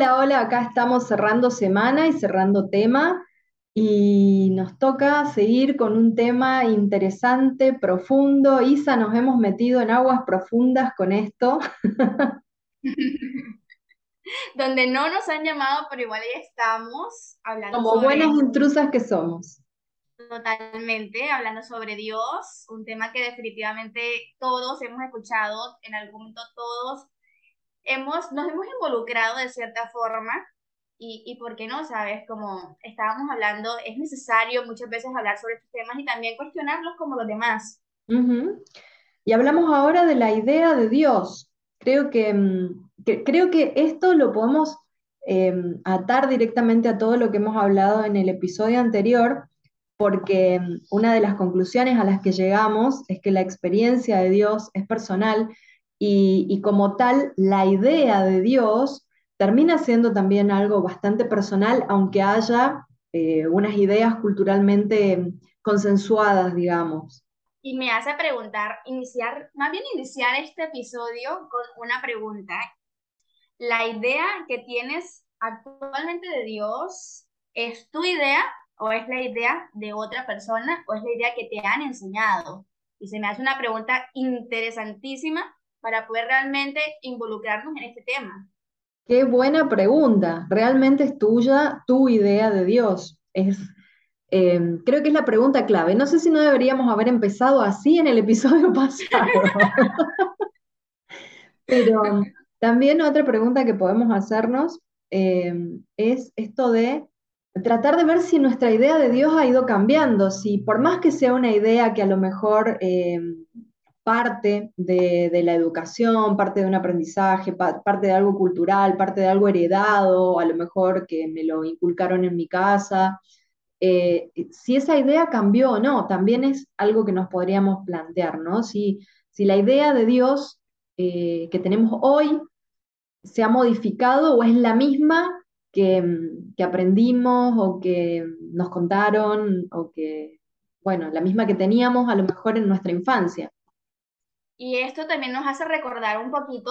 Hola, hola, acá estamos cerrando semana y cerrando tema y nos toca seguir con un tema interesante, profundo. Isa, nos hemos metido en aguas profundas con esto. Donde no nos han llamado, pero igual ahí estamos hablando Como buenas intrusas que somos. totalmente, hablando sobre Dios, un tema que definitivamente todos hemos escuchado, en algún momento todos hemos, nos hemos involucrado de cierta forma y, y por qué no, sabes, como estábamos hablando, es necesario muchas veces hablar sobre estos temas y también cuestionarlos como los demás. Ujú. Y hablamos ahora de la idea de Dios. Creo que, mm, que- creo que esto lo podemos em, atar directamente a todo lo que hemos hablado en el episodio anterior, porque mm, una de las conclusiones a las que llegamos es que la experiencia de Dios es personal y, como tal, la idea de Dios termina siendo también algo bastante personal, aunque haya eh, unas ideas culturalmente consensuadas, digamos. Y me hace preguntar, iniciar, más bien iniciar este episodio con una pregunta. ¿La idea que tienes actualmente de Dios es tu idea o es la idea de otra persona o es la idea que te han enseñado? Y se me hace una pregunta interesantísima para poder realmente involucrarnos en este tema. Qué buena pregunta. ¿Realmente es tuya tu idea de Dios? Es, eh, creo que es la pregunta clave. No sé si no deberíamos haber empezado así en el episodio pasado, pero también otra pregunta que podemos hacernos eh, es esto de tratar de ver si nuestra idea de Dios ha ido cambiando, si por más que sea una idea que a lo mejor eh, parte de, la educación, parte de un aprendizaje, pa- parte de algo cultural, parte de algo heredado, a lo mejor que me lo inculcaron en mi casa, eh, si esa idea cambió o no, también es algo que nos podríamos plantear, ¿no? Si, si la idea de Dios eh, que tenemos hoy se ha modificado o es la misma que, mm, que aprendimos o que nos contaron o que, bueno, la misma que teníamos a lo mejor en nuestra infancia. Y esto también nos hace recordar un poquito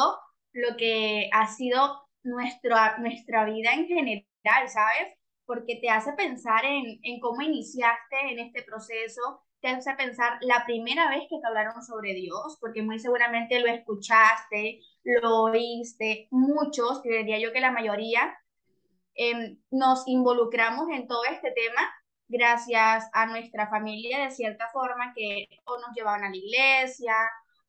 lo que ha sido nuestra, nuestra vida en general, ¿sabes? Porque te hace pensar en, en cómo iniciaste en este proceso, te hace pensar la primera vez que te hablaron sobre Dios, porque muy seguramente lo escuchaste, lo oíste, muchos, creería yo que la mayoría, eh, nos involucramos en todo este tema gracias a nuestra familia de cierta forma que o nos llevaban a la iglesia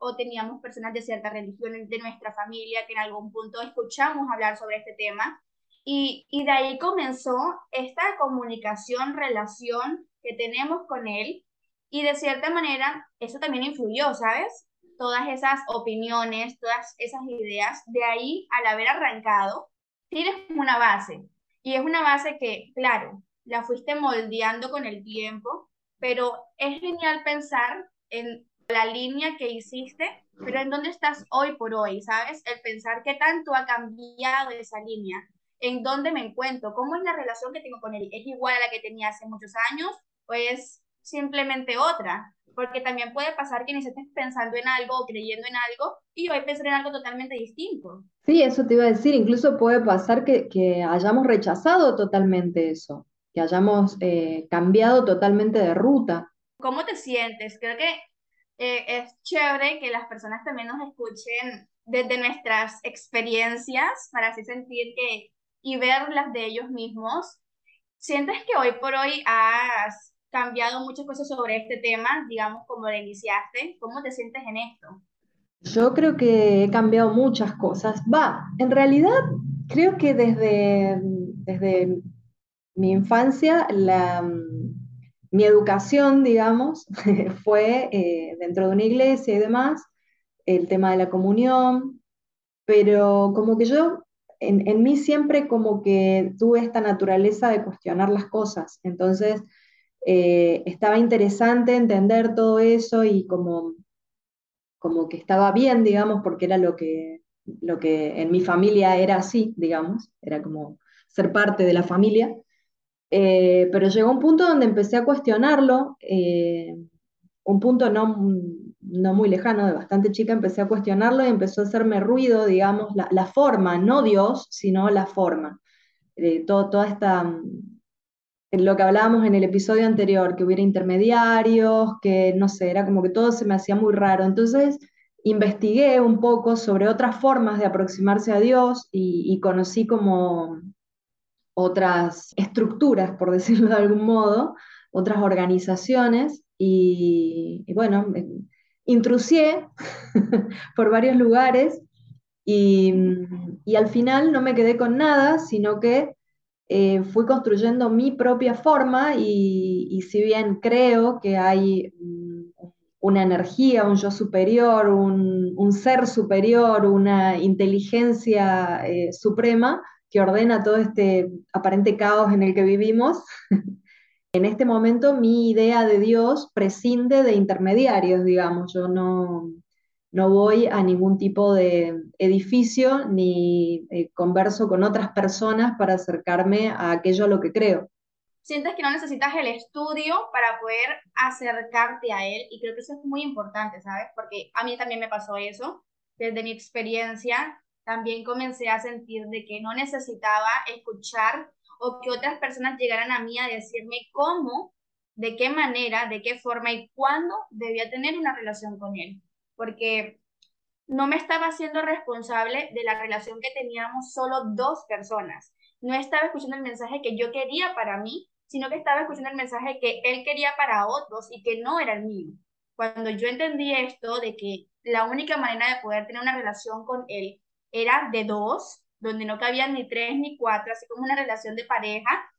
o teníamos personas de cierta religión de nuestra familia que en algún punto escuchamos hablar sobre este tema. Y, y de ahí comenzó esta comunicación, relación que tenemos con él. Y de cierta manera, eso también influyó, ¿sabes? Todas esas opiniones, todas esas ideas, de ahí al haber arrancado, tienes una base. Y es una base que, claro, la fuiste moldeando con el tiempo, pero es genial pensar en la línea que hiciste, pero en dónde estás hoy por hoy, ¿sabes? El pensar qué tanto ha cambiado esa línea, en dónde me encuentro, cómo es la relación que tengo con él, ¿es igual a la que tenía hace muchos años o es simplemente otra? Porque también puede pasar que ni estés pensando en algo o creyendo en algo y hoy pensar en algo totalmente distinto. Sí, eso te iba a decir, incluso puede pasar que, que hayamos rechazado totalmente eso, que hayamos eh, cambiado totalmente de ruta. ¿Cómo te sientes? Creo que eh, es chévere que las personas también nos escuchen desde nuestras experiencias para así sentir que y ver las de ellos mismos. ¿Sientes que hoy por hoy has cambiado muchas cosas sobre este tema, digamos, como lo iniciaste? ¿Cómo te sientes en esto? Yo creo que he cambiado muchas cosas. Va, en realidad creo que desde, desde mi infancia, la, mi educación, digamos, fue eh, dentro de una iglesia y demás, el tema de la comunión, pero como que yo, en, en mí siempre como que tuve esta naturaleza de cuestionar las cosas. Entonces, eh, estaba interesante entender todo eso y como como que estaba bien, digamos, porque era lo que, lo que en mi familia era así, digamos, era como ser parte de la familia. Eh, pero llegó un punto donde empecé a cuestionarlo, eh, un punto no, no muy lejano, de bastante chica, empecé a cuestionarlo y empezó a hacerme ruido, digamos, la, forma, no Dios, sino la forma. Eh, todo, toda esta, mm, lo que hablábamos en el episodio anterior, que hubiera intermediarios, que no sé, era como que todo se me hacía muy raro. Entonces investigué un poco sobre otras formas de aproximarse a Dios y, conocí como otras estructuras, por decirlo de algún modo, otras organizaciones y, bueno, intrusié por varios lugares y, y, al final no me quedé con nada, sino que eh, fui construyendo mi propia forma y, si bien creo que hay una energía, un yo superior, un, ser superior, una inteligencia eh, suprema que ordena todo este aparente caos en el que vivimos, en este momento mi idea de Dios prescinde de intermediarios, digamos, yo no, no voy a ningún tipo de edificio ni eh, converso con otras personas para acercarme a aquello a lo que creo. Sientes que no necesitas el estudio para poder acercarte a él y creo que eso es muy importante, ¿sabes? Porque a mí también me pasó eso. Desde mi experiencia también comencé a sentir de que no necesitaba escuchar o que otras personas llegaran a mí a decirme cómo, de qué manera, de qué forma y cuándo debía tener una relación con él porque no me estaba haciendo responsable de la relación que teníamos solo dos personas. No estaba escuchando el mensaje que yo quería para mí, sino que estaba escuchando el mensaje que él quería para otros y que no era el mío. Cuando yo entendí esto de que la única manera de poder tener una relación con él era de dos, donde no cabían ni tres ni cuatro, así como una relación de pareja,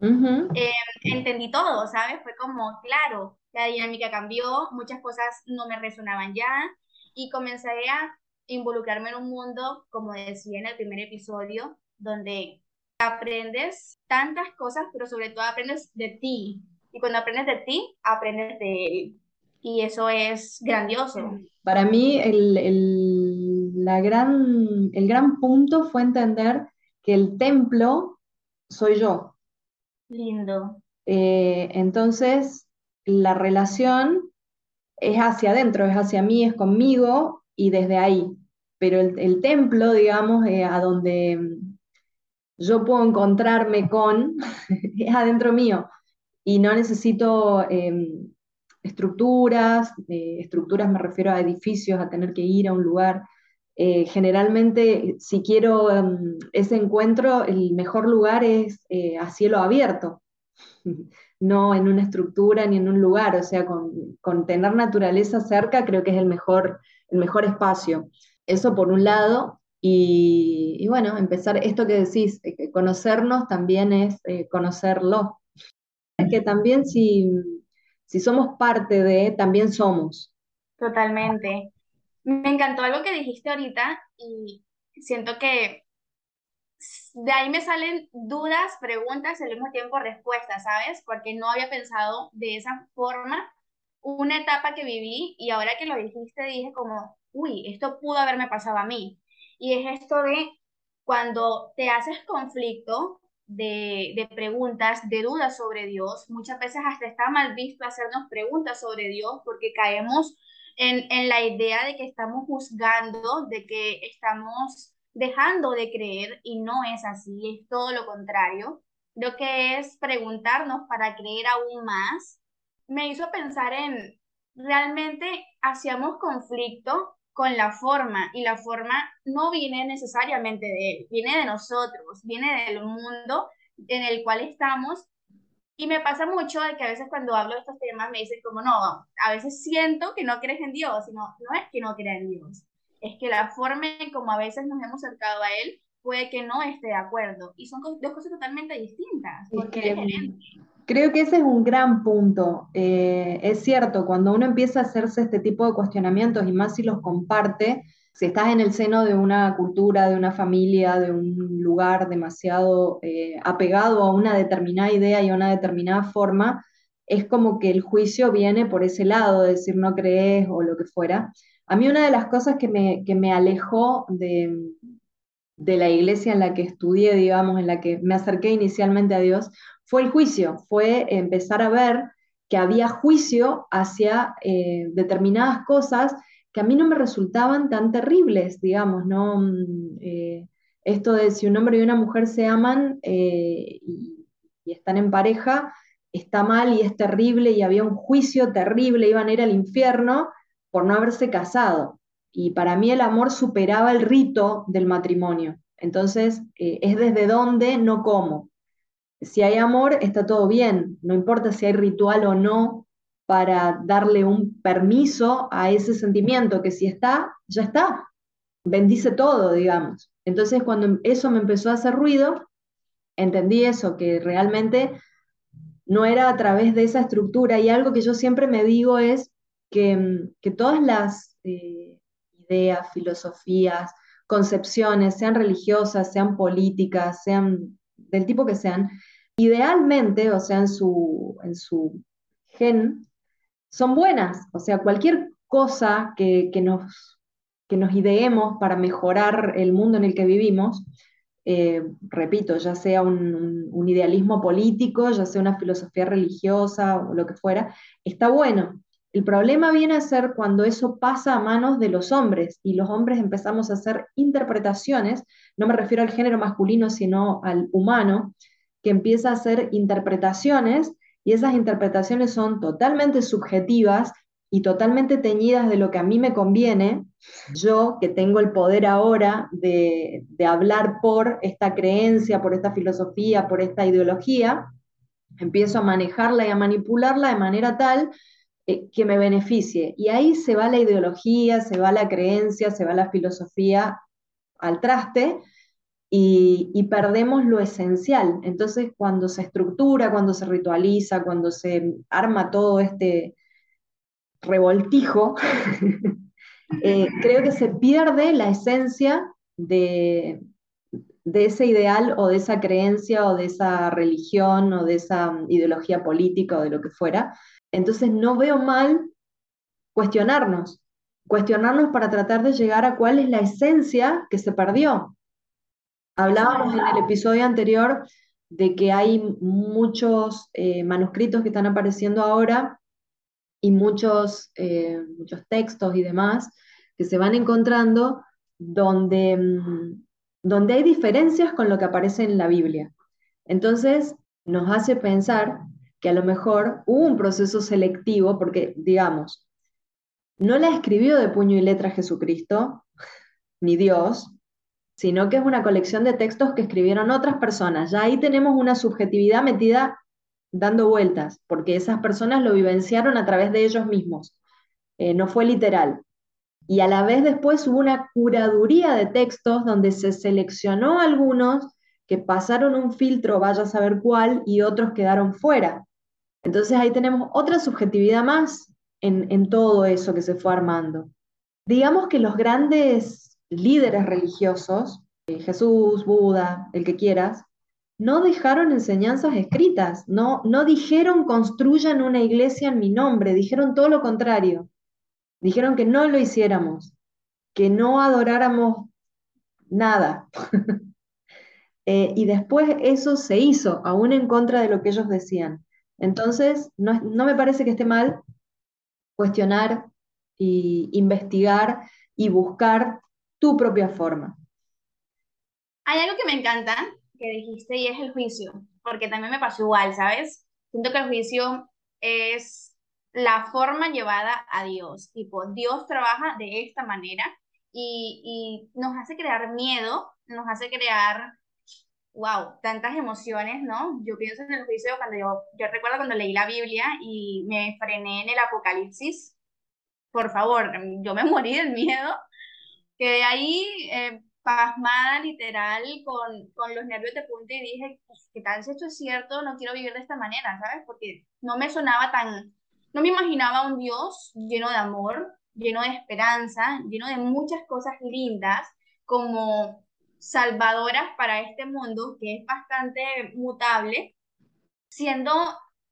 eh, entendí todo, ¿sabes? Fue como, claro, la dinámica cambió, muchas cosas no me resonaban ya y comencé a involucrarme en un mundo, como decía en el primer episodio, donde aprendes tantas cosas, pero sobre todo aprendes de ti. Y cuando aprendes de ti, aprendes de él. Y eso es grandioso. Para mí, el, el, la gran, el gran punto fue entender que el templo soy yo. Lindo. Eh, entonces, la relación es hacia adentro, es hacia mí, es conmigo y desde ahí. Pero el, templo, digamos, eh, a donde yo puedo encontrarme con, es adentro mío. Y no necesito em, estructuras, eh, estructuras me refiero a edificios, a tener que ir a un lugar. Eh, generalmente, si quiero em, ese encuentro, el mejor lugar es a cielo abierto. no en una estructura ni en un lugar, o sea, con, tener naturaleza cerca creo que es el mejor, el mejor espacio. Eso por un lado, y, bueno, empezar esto que decís, eh, conocernos también es eh, conocerlo. Es que también si, si somos parte de, también somos. Totalmente. Me encantó algo que dijiste ahorita y siento que de ahí me salen dudas, preguntas y al mismo tiempo respuestas, ¿sabes? Porque no había pensado de esa forma una etapa que viví y ahora que lo dijiste dije como, uy, esto pudo haberme pasado a mí. Y es esto de cuando te haces conflicto de, de preguntas, de dudas sobre Dios, muchas veces hasta está mal visto hacernos preguntas sobre Dios porque caemos en, en la idea de que estamos juzgando, de que estamos dejando de creer y no es así, es todo lo contrario. Lo que es preguntarnos para creer aún más, me hizo pensar en, realmente hacíamos conflicto con la forma y la forma no viene necesariamente de él, viene de nosotros, viene del mundo en el cual estamos. Y me pasa mucho de que a veces cuando hablo de estos temas me dicen como, no, a veces siento que no crees en Dios, sino no es que no crea en Dios, es que la forma en como a veces nos hemos acercado a él puede que no esté de acuerdo. Y son dos cosas totalmente distintas. Porque creo que ese es un gran punto. Eh, es cierto, cuando uno empieza a hacerse este tipo de cuestionamientos y más si los comparte, si estás en el seno de una cultura, de una familia, de un lugar demasiado eh, apegado a una determinada idea y a una determinada forma, es como que el juicio viene por ese lado, de decir no crees o lo que fuera. A mí una de las cosas que me, que me alejó de, de la iglesia en la que estudié, digamos, en la que me acerqué inicialmente a Dios, fue el juicio, fue empezar a ver que había juicio hacia eh, determinadas cosas que a mí no me resultaban tan terribles, digamos, ¿no? Mm, eh, esto de si un hombre y una mujer se aman eh, y, están en pareja, está mal y es terrible y había un juicio terrible, iban a ir al infierno por no haberse casado. Y para mí el amor superaba el rito del matrimonio. Entonces, es desde dónde, no cómo si hay amor, está todo bien, no importa si hay ritual o no para darle un permiso a ese sentimiento, que si está, ya está, bendice todo, digamos. Entonces cuando eso me empezó a hacer ruido, entendí eso, que realmente no era a través de esa estructura y algo que yo siempre me digo es que, todas las eh, ideas, filosofías, concepciones, sean religiosas, sean políticas, sean del tipo que sean, idealmente, o sea, su, en su gen, son buenas. O sea, cualquier cosa que, nos, que nos ideemos para mejorar el mundo en el que vivimos, eh, repito, ya sea un, un, idealismo político, ya sea una filosofía religiosa o lo que fuera, está bueno. El problema viene a ser cuando eso pasa a manos de los hombres y los hombres empezamos a hacer interpretaciones, no me refiero al género masculino, sino al humano, que empieza a hacer interpretaciones y esas interpretaciones son totalmente subjetivas y totalmente teñidas de lo que a mí me conviene, yo que tengo el poder ahora de, hablar por esta creencia, por esta filosofía, por esta ideología, empiezo a manejarla y a manipularla de manera tal eh, que me beneficie. Y ahí se va la ideología, se va la creencia, se va la filosofía al traste y, perdemos lo esencial. Entonces, cuando se estructura, cuando se ritualiza, cuando se arma todo este revoltijo, eh, creo que se pierde la esencia de, de ese ideal o de esa creencia o de esa religión o de esa ideología política o de lo que fuera. Entonces no veo mal cuestionarnos, cuestionarnos para tratar de llegar a cuál es la esencia que se perdió. Hablábamos en el episodio anterior de que hay muchos eh, manuscritos que están apareciendo ahora y muchos, eh, muchos textos y demás que se van encontrando donde, mm, donde hay diferencias con lo que aparece en la Biblia. Entonces nos hace pensar que a lo mejor hubo un proceso selectivo, porque digamos, no la escribió de puño y letra Jesucristo, ni Dios, sino que es una colección de textos que escribieron otras personas. Ya ahí tenemos una subjetividad metida dando vueltas, porque esas personas lo vivenciaron a través de ellos mismos, eh, no fue literal. Y a la vez después hubo una curaduría de textos donde se seleccionó algunos que pasaron un filtro, vaya a saber cuál, y otros quedaron fuera. Entonces ahí tenemos otra subjetividad más en, en todo eso que se fue armando. Digamos que los grandes líderes religiosos, eh, Jesús, Buda, el que quieras, no dejaron enseñanzas escritas, no, no dijeron construyan una iglesia en mi nombre, dijeron todo lo contrario. Dijeron que no lo hiciéramos, que no adoráramos nada. Eh, y después eso se hizo, aún en contra de lo que ellos decían. Entonces, no, no me parece que esté mal cuestionar y investigar y buscar tu propia forma. Hay algo que me encanta que dijiste y es el juicio, porque también me pasó igual, ¿sabes? Siento que el juicio es la forma llevada a Dios, tipo, Dios trabaja de esta manera y, y nos hace crear miedo, nos hace crear, wow, tantas emociones, ¿no? Yo pienso en el juicio cuando yo, yo recuerdo cuando leí la Biblia y me frené en el Apocalipsis, por favor, yo me morí del miedo Quedé ahí eh, pasmada literal con, con, los nervios de punta y dije, pues, ¿qué tal si esto es cierto? No quiero vivir de esta manera, ¿sabes? Porque no me sonaba tan, no me imaginaba un Dios lleno de amor, lleno de esperanza, lleno de muchas cosas lindas como salvadoras para este mundo que es bastante mutable, siendo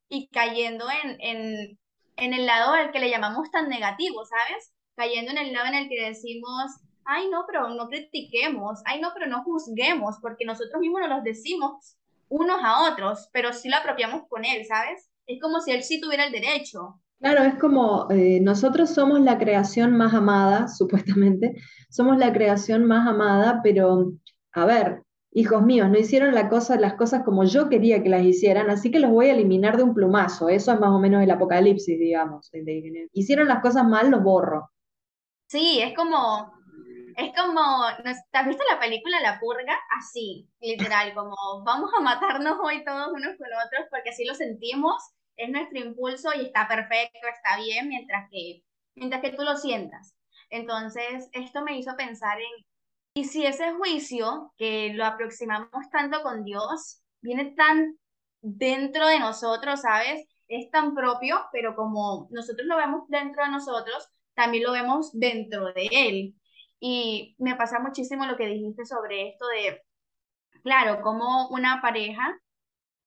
y cayendo en, en, en el lado al que le llamamos tan negativo, ¿sabes? Cayendo en el lado en el que decimos, ay no, pero no critiquemos, ay no, pero no juzguemos, porque nosotros mismos nos los decimos unos a otros, pero sí lo apropiamos con él, ¿sabes? Es como si él sí tuviera el derecho. Claro, es como eh, nosotros somos la creación más amada, supuestamente, somos la creación más amada, pero a ver, hijos míos, no hicieron la cosa, las cosas como yo quería que las hicieran, así que los voy a eliminar de un plumazo. Eso es más o menos el apocalipsis, digamos. hicieron las cosas mal, los borro. Sí, es como, es como, ¿has visto la película La Purga? Así, literal, como vamos a matarnos hoy todos unos con otros porque así lo sentimos es nuestro impulso y está perfecto, está bien, mientras que, mientras que tú lo sientas. Entonces, esto me hizo pensar en, ¿y si ese juicio que lo aproximamos tanto con Dios viene tan dentro de nosotros, ¿sabes? Es tan propio, pero como nosotros lo vemos dentro de nosotros, también lo vemos dentro de Él. Y me pasa muchísimo lo que dijiste sobre esto de, claro, como una pareja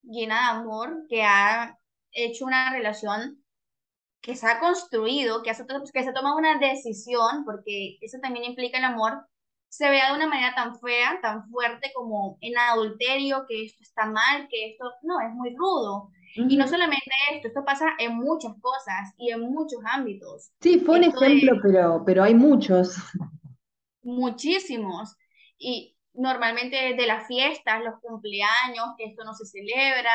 llena de amor que ha hecho una relación que se ha construido, que, que se ha tomado una decisión, porque eso también implica el amor, se vea de una manera tan fea, tan fuerte como en adulterio, que esto está mal, que esto, no, es muy rudo. Y no solamente esto, esto pasa en muchas cosas y en muchos ámbitos. Sí, fue un ejemplo, pero, pero hay muchos. Muchísimos. Y normalmente de las fiestas, los cumpleaños, que esto no se celebra,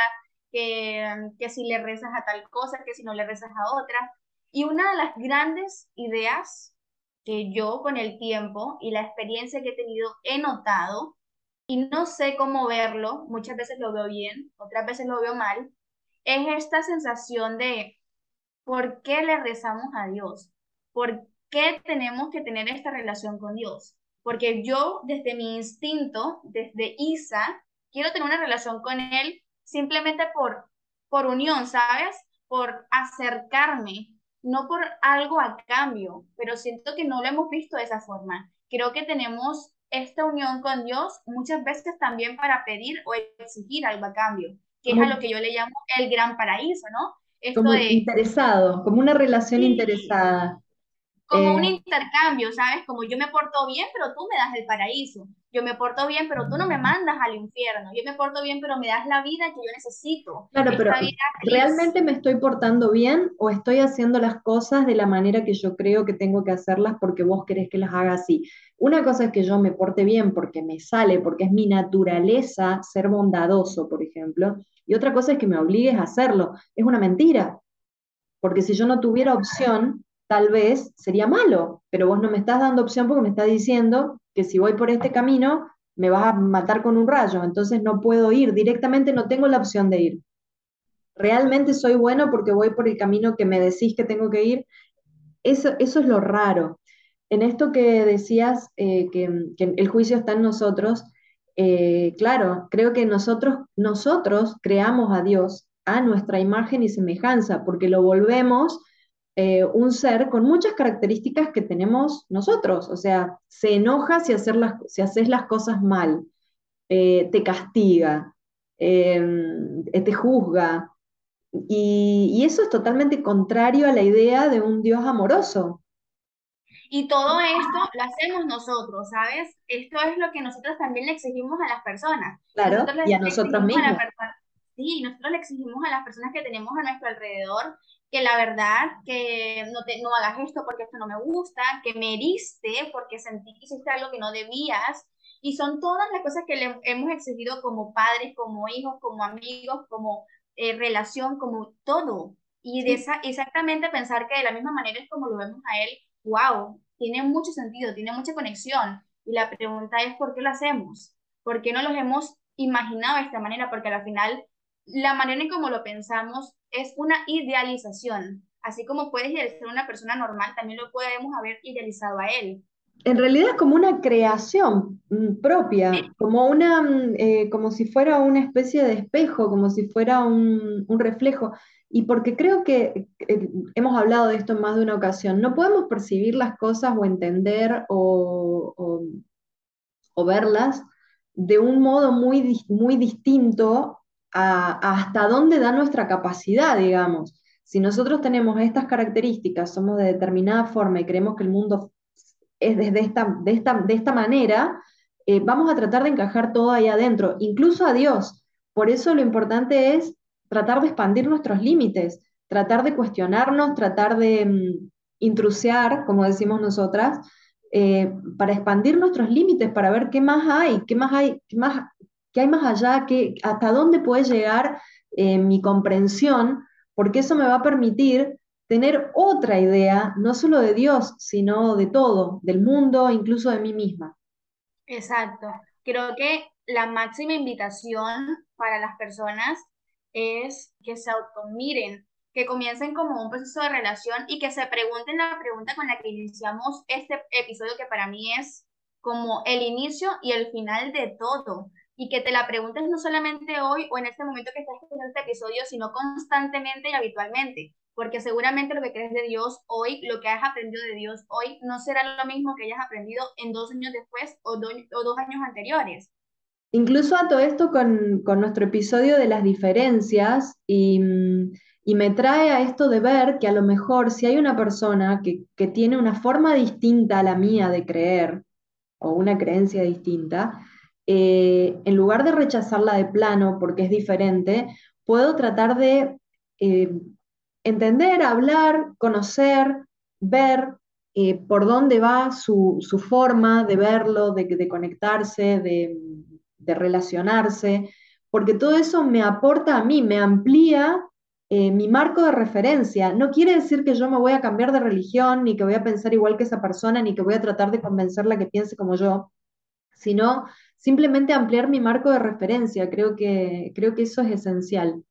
que, que si le rezas a tal cosa, que si no le rezas a otra. Y una de las grandes ideas que yo con el tiempo y la experiencia que he tenido he notado, y no sé cómo verlo, muchas veces lo veo bien, otras veces lo veo mal, es esta sensación de ¿por qué le rezamos a Dios? ¿Por qué tenemos que tener esta relación con Dios? Porque yo desde mi instinto, desde Isa, quiero tener una relación con Él simplemente por, por unión, ¿sabes? Por acercarme, no por algo a cambio, pero siento que no lo hemos visto de esa forma. Creo que tenemos esta unión con Dios muchas veces también para pedir o exigir algo a cambio, que es a lo que yo le llamo el gran paraíso, ¿no? Esto como interesado, como una relación interesada. Como un eh, intercambio, ¿sabes? Como yo me porto bien, pero tú me das el paraíso. Yo me porto bien, pero tú no me mandas al infierno. Yo me porto bien, pero me das la vida que yo necesito. Claro, pero ¿realmente me estoy portando bien o estoy haciendo las cosas de la manera que yo creo que tengo que hacerlas porque vos querés que las haga así? Una cosa es que yo me porte bien porque me sale, porque es mi naturaleza ser bondadoso, por ejemplo, y otra cosa es que me obligues a hacerlo. Es una mentira, porque si yo no tuviera opción, tal vez sería malo, pero vos no me estás dando opción porque me estás diciendo que si voy por este camino me vas a matar con un rayo, entonces no puedo ir, directamente no tengo la opción de ir. Realmente soy bueno porque voy por el camino que me decís que tengo que ir. Eso, eso es lo raro. En esto que decías, eh, que, el juicio está en nosotros, eh, claro, creo que nosotros, nosotros creamos a Dios a nuestra imagen y semejanza, porque lo volvemos eh, un ser con muchas características que tenemos nosotros. O sea, se enoja si, hacer las, si haces las cosas mal, eh, te castiga, em, eh, te juzga. Y, y, eso es totalmente contrario a la idea de un Dios amoroso. Y todo esto lo hacemos nosotros, ¿sabes? Esto es lo que nosotros también le exigimos a las personas. Claro, y a nosotros mismos. sí, nosotros le exigimos a las personas que tenemos a nuestro alrededor que la verdad, que no, te, no hagas esto porque esto no me gusta, que me heriste porque sentí que hiciste algo que no debías. Y son todas las cosas que le hemos exigido como padres, como hijos, como amigos, como eh, relación, como todo. Y de esa, exactamente pensar que de la misma manera es como lo vemos a él, wow, tiene mucho sentido, tiene mucha conexión. Y la pregunta es, ¿por qué lo hacemos? ¿Por qué no los hemos imaginado de esta manera? Porque al final, la manera en cómo lo pensamos es una idealización. Así como puedes idealizar a una persona normal, también lo podemos haber idealizado a él. En realidad es como una creación mm, propia, como, una, mm, eh, como si fuera una especie de espejo, como si fuera un, reflejo. Y porque creo que eh, hemos hablado de esto en más de una ocasión, no podemos percibir las cosas o entender o, o verlas de un modo muy, muy distinto hasta dónde da nuestra capacidad, digamos. Si nosotros tenemos estas características, somos de determinada forma y creemos que el mundo es desde esta, de, esta, de esta manera, eh, vamos a tratar de encajar todo ahí adentro, incluso a Dios. Por eso lo importante es tratar de expandir nuestros límites, tratar de cuestionarnos, tratar de mm, intrusiar, como decimos nosotras, eh, para expandir nuestros límites, para ver qué más hay, qué más hay, qué más, qué hay más allá, qué, hasta dónde puede llegar eh, mi comprensión, porque eso me va a permitir tener otra idea, no solo de Dios, sino de todo, del mundo, incluso de mí misma. Exacto. Creo que la máxima invitación para las personas es que se automiren, que comiencen como un proceso de relación y que se pregunten la pregunta con la que iniciamos este episodio, que para mí es como el inicio y el final de todo. Y que te la preguntes no solamente hoy o en este momento que estás escuchando este episodio, sino constantemente y habitualmente. Porque seguramente lo que crees de Dios hoy, lo que has aprendido de Dios hoy, no será lo mismo que hayas aprendido en dos años después o, o dos años anteriores. Incluso a todo esto con, con nuestro episodio de las diferencias y mm, y me trae a esto de ver que a lo mejor si hay una persona que, tiene una forma distinta a la mía de creer, o una creencia distinta, eh, en lugar de rechazarla de plano porque es diferente, puedo tratar de eh, entender, hablar, conocer, ver eh, por dónde va su, forma de verlo, de, conectarse, de, relacionarse, porque todo eso me aporta a mí, me amplía mi marco de referencia. No quiere decir que yo me voy a cambiar de religión, ni que voy a pensar igual que esa persona, ni que voy a tratar de convencerla que piense como yo, sino simplemente ampliar mi marco de referencia. Creo que, creo que eso es esencial.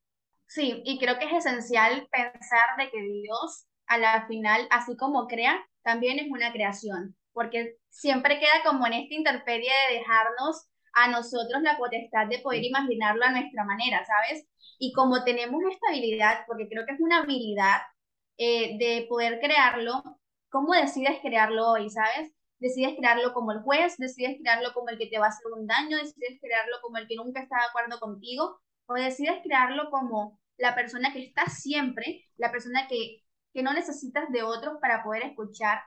Sí, y creo que es esencial pensar de que Dios, a la final, así como crea, también es una creación, porque siempre queda como en esta interperie de dejarnos a nosotros la potestad de poder imaginarlo a nuestra manera, ¿sabes? Y como tenemos esta habilidad, porque creo que es una habilidad eh, de poder crearlo, ¿cómo decides crearlo hoy, sabes? Decides crearlo como el juez, decides crearlo como el que te va a hacer un daño, decides crearlo como el que nunca está de acuerdo contigo, o decides crearlo como la persona que está siempre, la persona que, que no necesitas de otros para poder escuchar.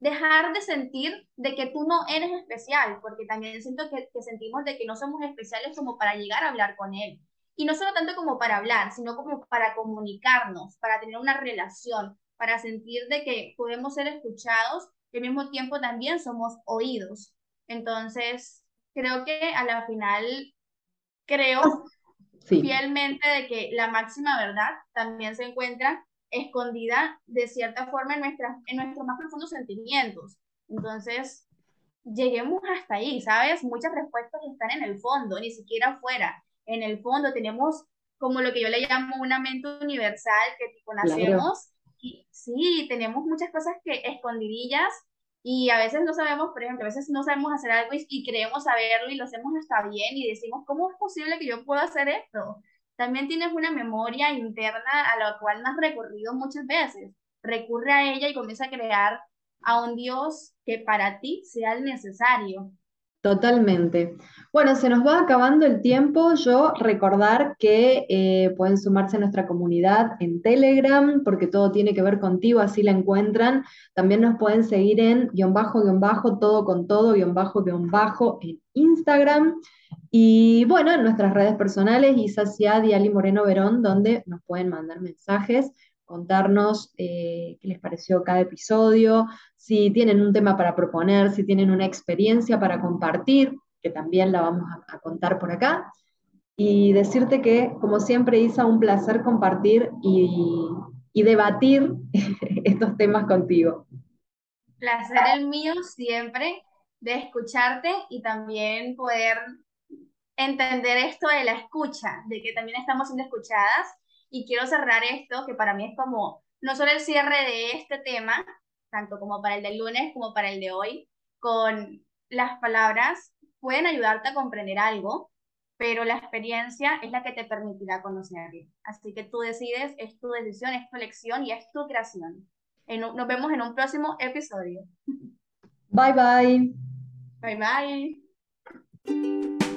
Dejar de sentir de que tú no eres especial, porque también siento que, que sentimos de que no somos especiales como para llegar a hablar con él y no solo tanto como para hablar, sino como para comunicarnos, para tener una relación, para sentir de que podemos ser escuchados y al mismo tiempo también somos oídos. Entonces, creo que a la final, creo fielmente de que la máxima verdad también se encuentra escondida de cierta forma en, nuestras, en nuestros más profundos sentimientos. Entonces, lleguemos hasta ahí, ¿sabes? Muchas respuestas están en el fondo, ni siquiera afuera en el fondo tenemos como lo que yo le llamo una mente universal que tipo nacemos sí, tenemos muchas cosas que escondidillas y a veces no sabemos, por ejemplo, a veces no sabemos hacer algo y, creemos saberlo y lo hacemos hasta bien y decimos, ¿cómo es posible que yo pueda hacer esto? También tienes una memoria interna a la cual no has recorrido muchas veces. Recurre a ella y comienza a crear a un Dios que para ti sea el necesario. Totalmente. Bueno, se nos va acabando el tiempo. Yo recordar que eh, pueden sumarse a nuestra comunidad en Telegram, porque todo tiene que ver contigo, así la encuentran. También nos pueden seguir en guion bajo, guion bajo, todo con todo, guion bajo, guion bajo en Instagram. Y bueno, en nuestras redes personales, Isa Ciad y Ali Moreno Verón, donde nos pueden mandar mensajes contarnos eh, qué les pareció cada episodio, si tienen un tema para proponer, si tienen una experiencia para compartir, que también la vamos a, contar por acá. Y decirte que, como siempre, Isa, un placer compartir y, y debatir estos temas contigo. Placer el mío siempre de escucharte y también poder entender esto de la escucha, de que también estamos siendo escuchadas y quiero cerrar esto, que para mí es como no solo el cierre de este tema, tanto como para el del lunes como para el de hoy, con las palabras pueden ayudarte a comprender algo, pero la experiencia es la que te permitirá conocerlo. Así que tú decides, es tu decisión, es tu elección y es tu creación. nos vemos en un próximo episodio. Bye bye. Bye bye.